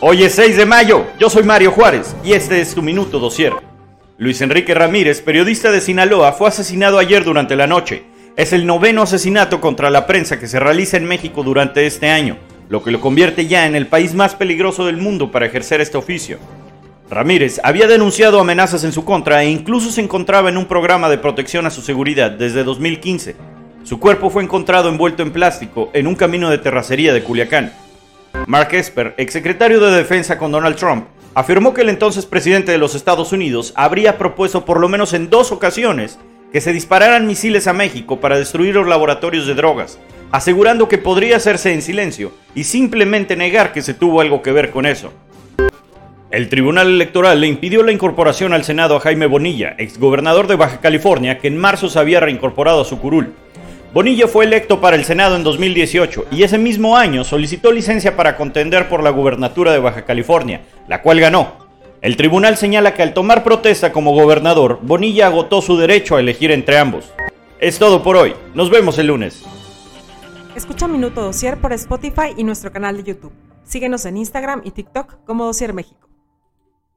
Hoy es 6 de mayo, yo soy Mario Juárez y este es tu Minuto Dosier. Luis Enrique Ramírez, periodista de Sinaloa, fue asesinado ayer durante la noche. Es el noveno asesinato contra la prensa que se realiza en México durante este año, lo que lo convierte ya en el país más peligroso del mundo para ejercer este oficio. Ramírez había denunciado amenazas en su contra e incluso se encontraba en un programa de protección a su seguridad desde 2015. Su cuerpo fue encontrado envuelto en plástico en un camino de terracería de Culiacán. Mark Esper, exsecretario de Defensa con Donald Trump, afirmó que el entonces presidente de los Estados Unidos habría propuesto por lo menos en dos ocasiones que se dispararan misiles a México para destruir los laboratorios de drogas, asegurando que podría hacerse en silencio y simplemente negar que se tuvo algo que ver con eso. El Tribunal Electoral le impidió la incorporación al Senado a Jaime Bonilla, exgobernador de Baja California, que en marzo se había reincorporado a su curul. Bonilla fue electo para el Senado en 2018 y ese mismo año solicitó licencia para contender por la gubernatura de Baja California, la cual ganó. El tribunal señala que al tomar protesta como gobernador, Bonilla agotó su derecho a elegir entre ambos. Es todo por hoy, nos vemos el lunes. Escucha Minuto Dosier por Spotify y nuestro canal de YouTube. Síguenos en Instagram y TikTok como Dosier México.